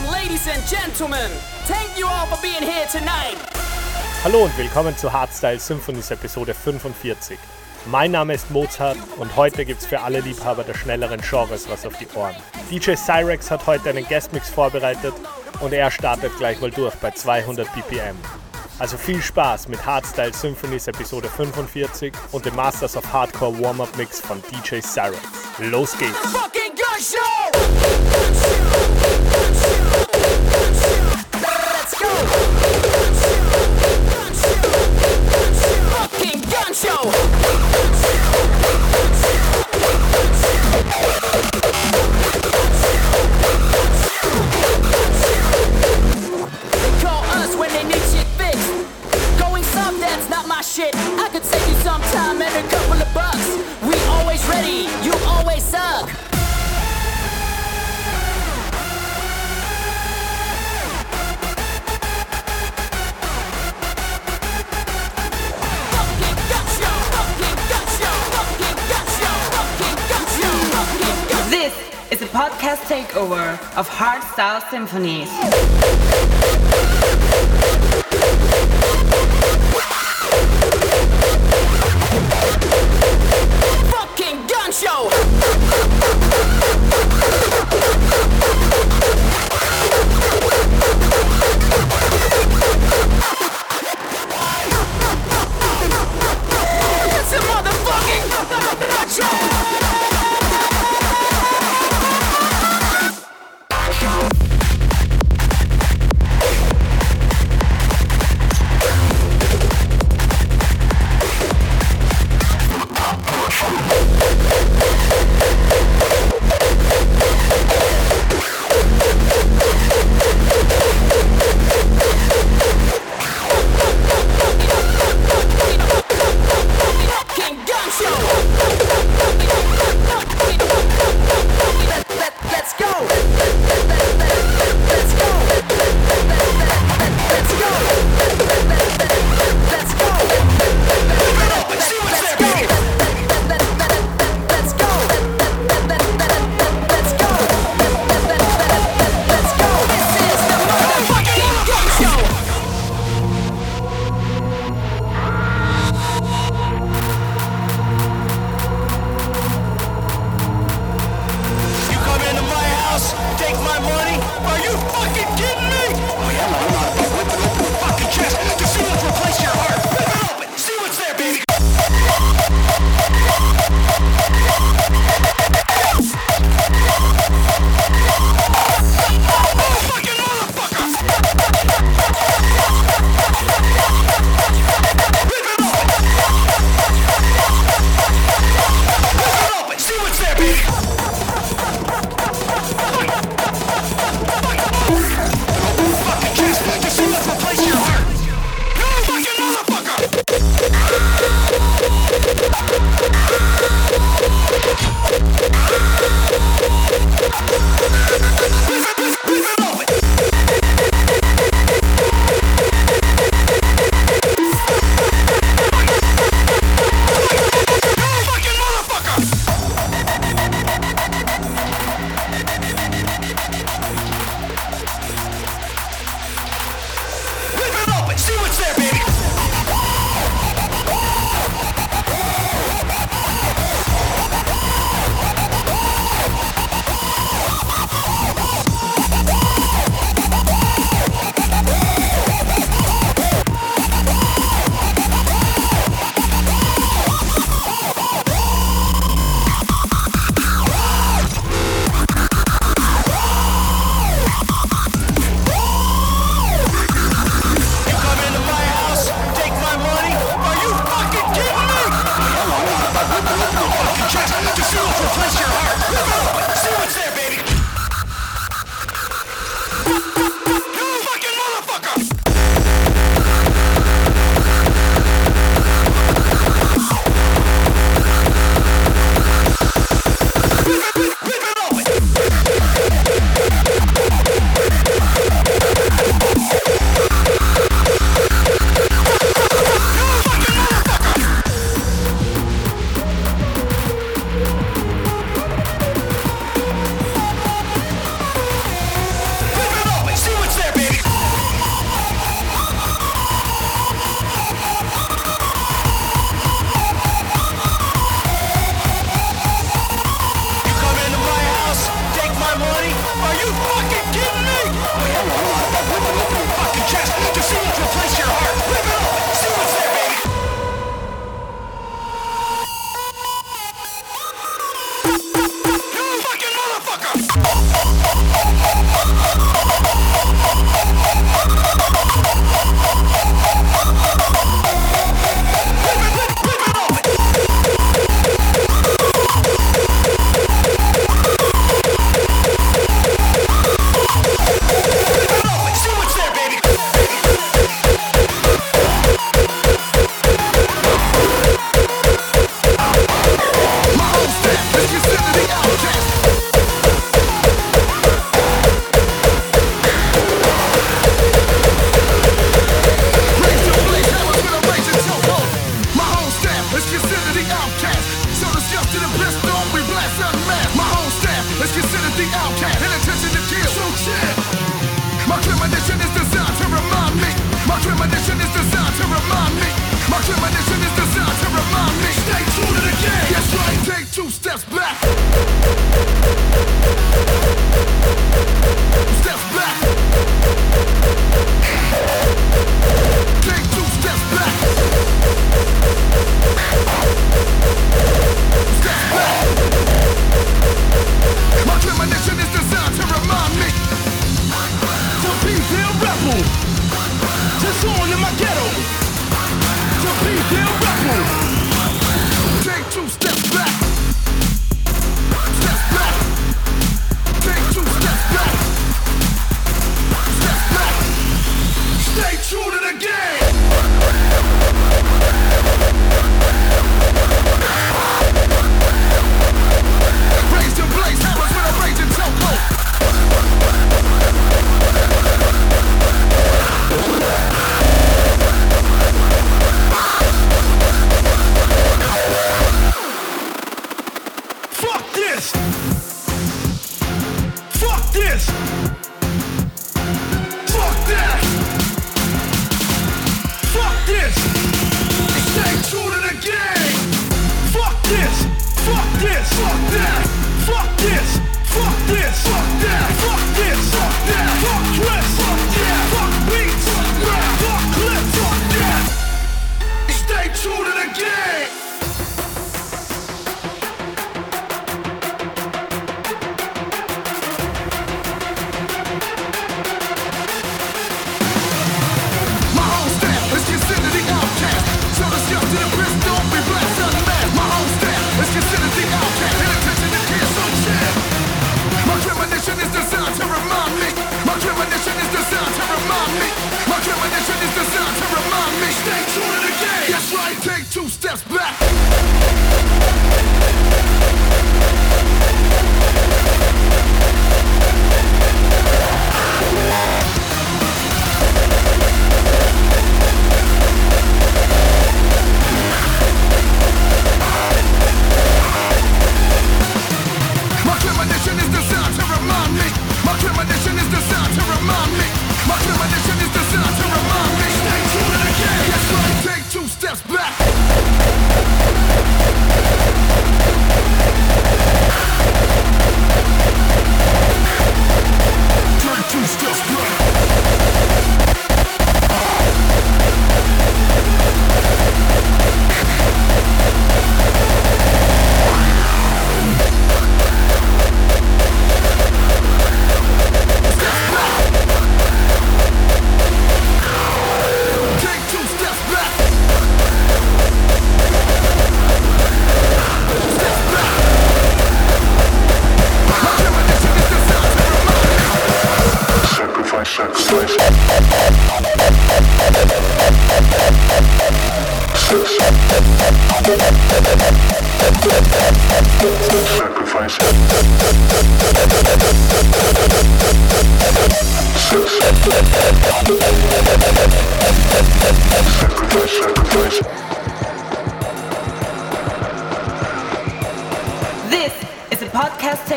welcome, ladies and gentlemen. Thank you all for being here tonight. Hallo und willkommen zu Hardstyle Symphonies Episode 45. Mein Name ist Mozart und heute gibt's für alle Liebhaber der schnelleren Genres was auf die Ohren. DJ Cyrex hat heute einen Guestmix vorbereitet und er startet gleich mal durch bei 200 BPM. Also viel Spaß mit Hardstyle Symphonies Episode 45 und dem Masters of Hardcore Warm-Up Mix von DJ Cyrex. Los geht's! I could save you some time and a couple of bucks. We always ready, you always suck. Is a podcast takeover of Hardstyle Symphonies. fucking gun show. is considered the outcast and intention to kill. So chill. My premonition is designed to remind me. My premonition is designed to remind me. My premonition. Podcast. premonition is designed to remind me. My premonition is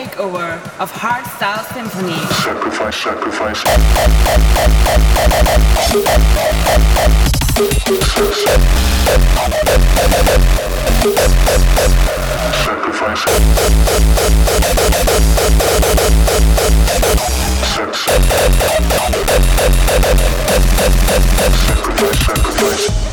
takeover of Hard Style Symphony. Sacrifice, sacrifice. Sacrifice. Sacrifice, sacrifice.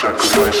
sacrifice.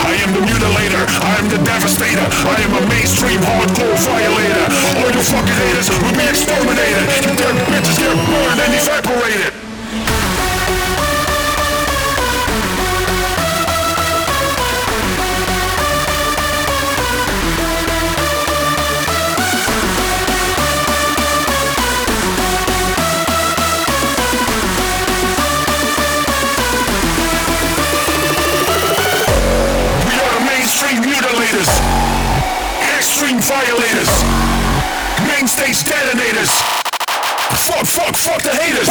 I am the mutilator, I am the devastator, I am a mainstream hardcore violator. All you fucking haters will be exterminated. You damn bitches get burned and evaporated. detonators. Fuck, fuck, fuck the haters.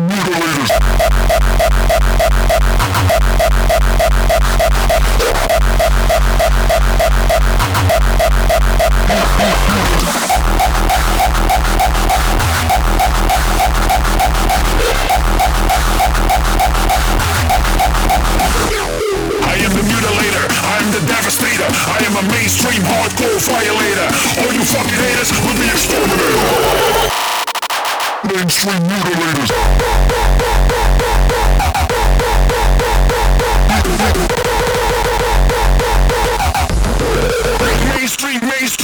Mutilators. I am the mutilator, I am the devastator, I am a mainstream hardcore violator. All you fucking haters will be exterminated. Mainstream mutilators. Mainstream, mainstream.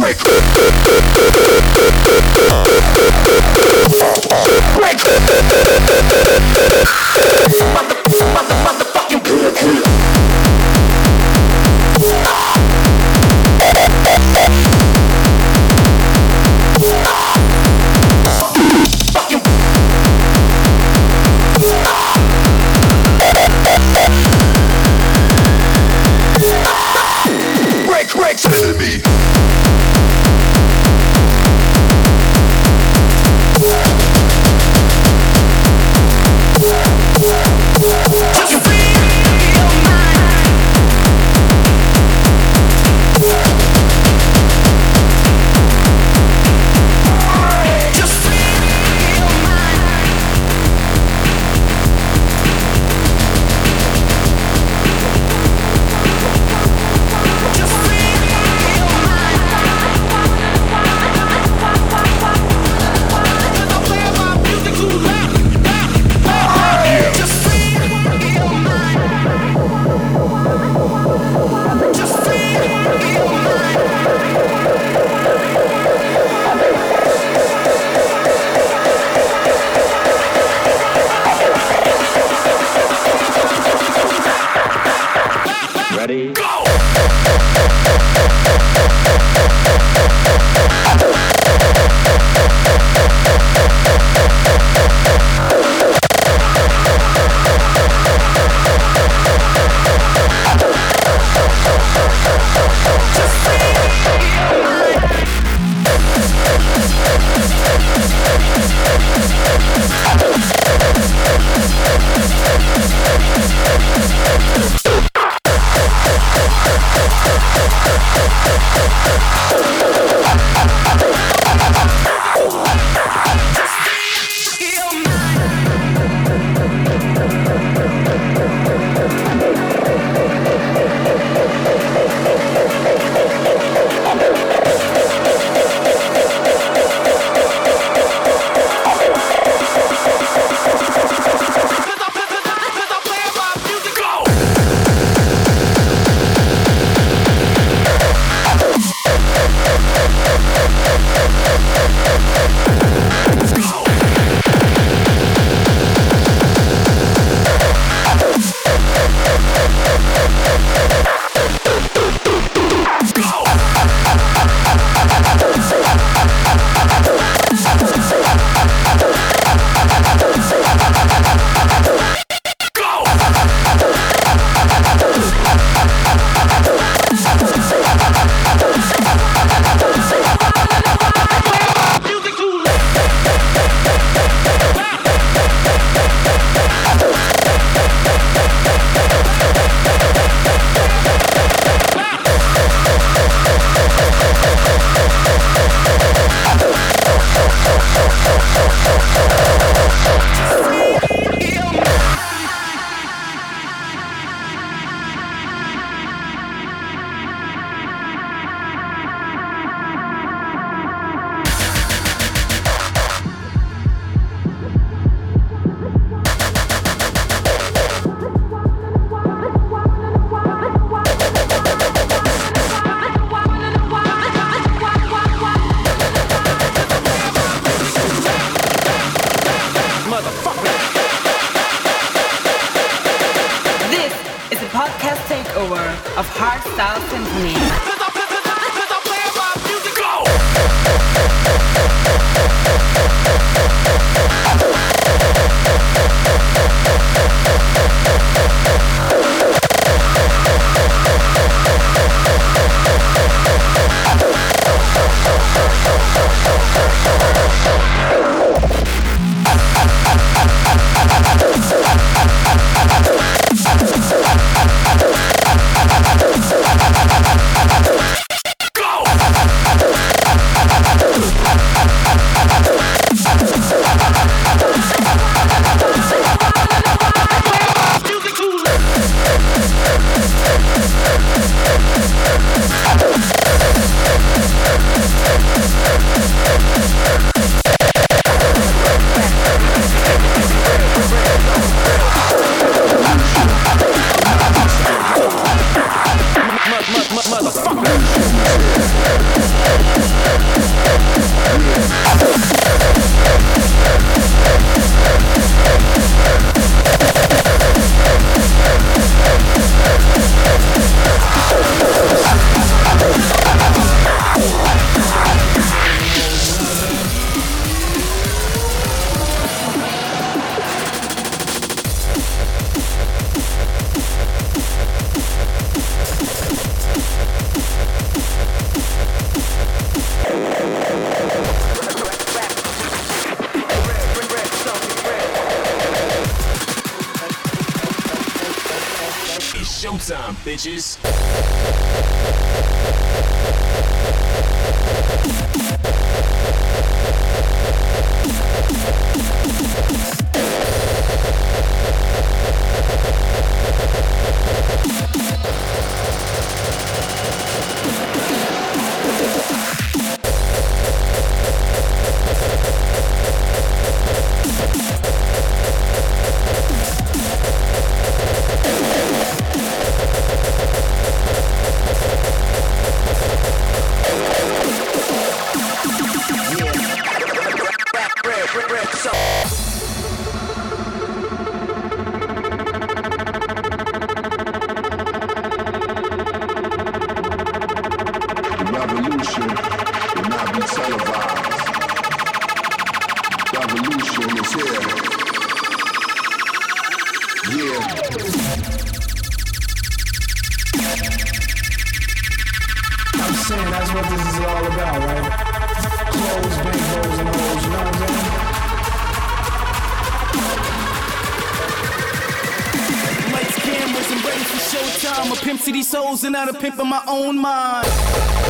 break. Showtime, bitches. And out of pimp in my own mind.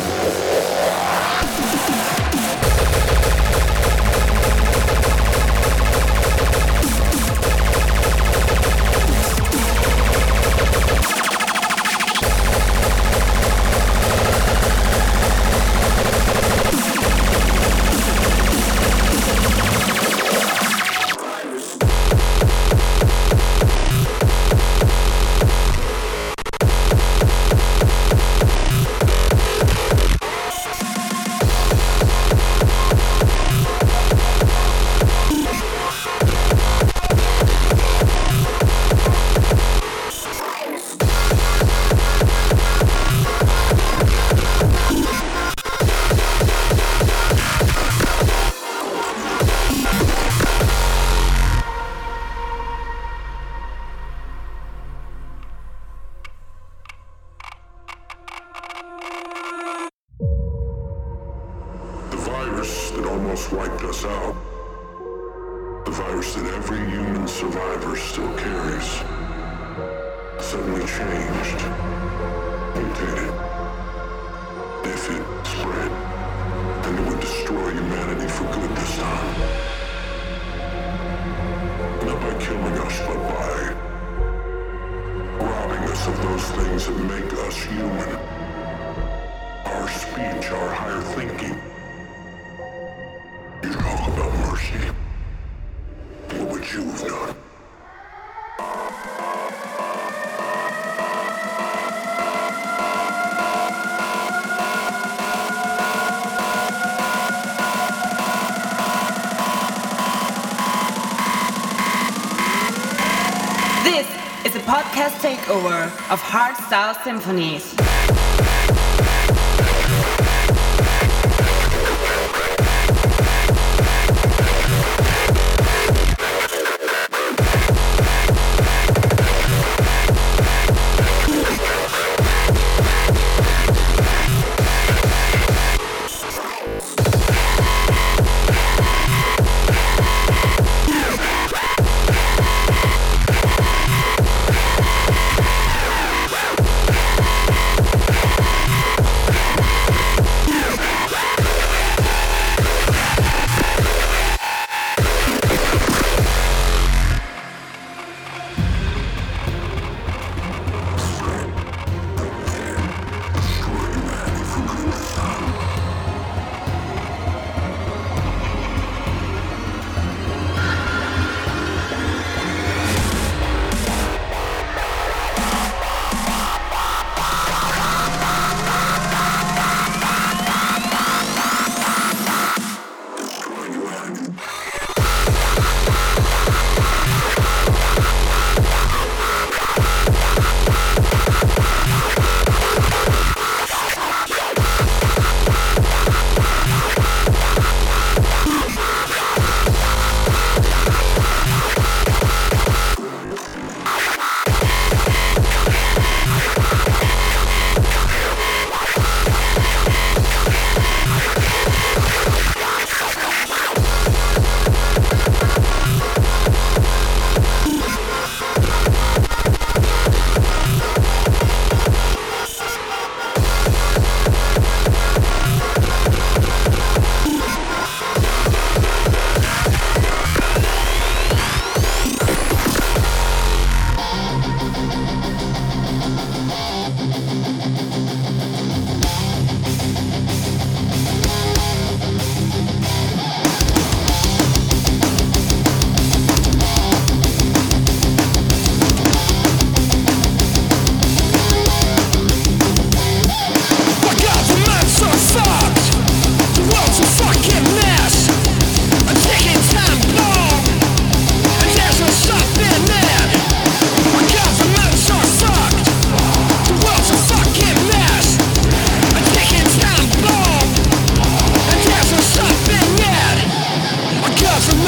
takeover of Hardstyle Symphonies.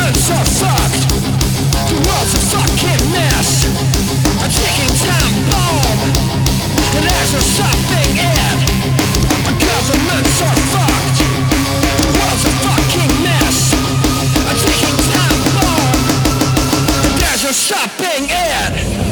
Man's so fucked. The world's a fucking mess. A ticking time bomb. And there's no stopping it. Governments are fucked. The world's a fucking mess. A ticking time bomb. And there's no stopping it.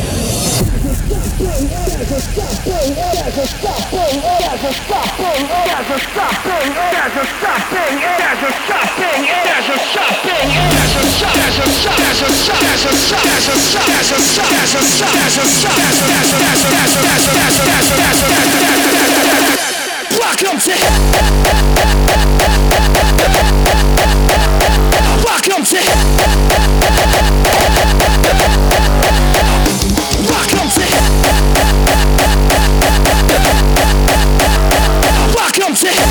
Welcome to Welcome to Welcome to Welcome to